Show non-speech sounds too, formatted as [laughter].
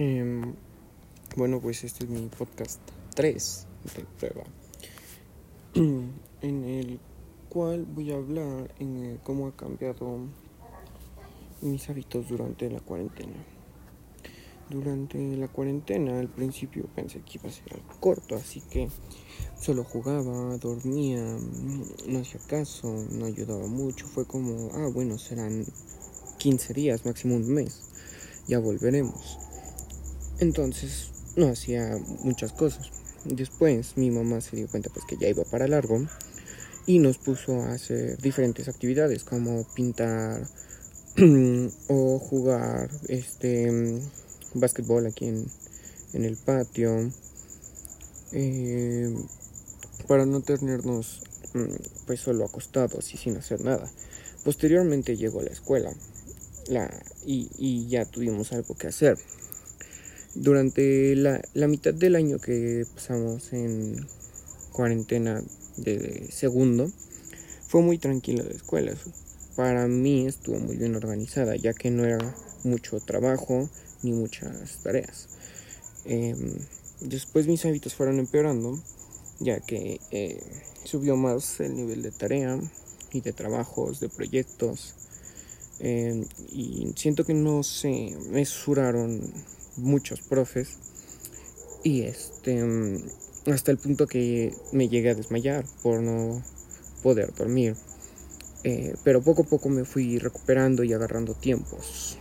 Em, bueno, pues este es mi podcast 3 de prueba, en el cual voy a hablar en cómo ha cambiado mis hábitos durante la cuarentena. Durante la cuarentena al principio pensé que iba a ser algo corto, así que solo jugaba, dormía, no hacía caso, no ayudaba mucho. Fue como, ah, bueno, serán 15 días, máximo un mes, ya volveremos. Entonces no hacía muchas cosas. Después mi mamá se dio cuenta pues que ya iba para largo y nos puso a hacer diferentes actividades como pintar [clears throat] o jugar este básquetbol aquí en, en el patio eh, para no tenernos mm, pues solo acostados y sin hacer nada. Posteriormente llegó la escuela la, y, y ya tuvimos algo que hacer durante la, mitad del año que pasamos en cuarentena de segundo, fue muy tranquila la escuela. Para mí estuvo muy bien organizada, ya que no era mucho trabajo ni muchas tareas. Em, después mis hábitos fueron empeorando, ya que eh, subió más el nivel de tarea y de trabajos, de proyectos. Em, y siento que no se mesuraron muchos profes y este hasta el punto que me llegué a desmayar por no poder dormir. Eh, pero poco a poco me fui recuperando y agarrando tiempos.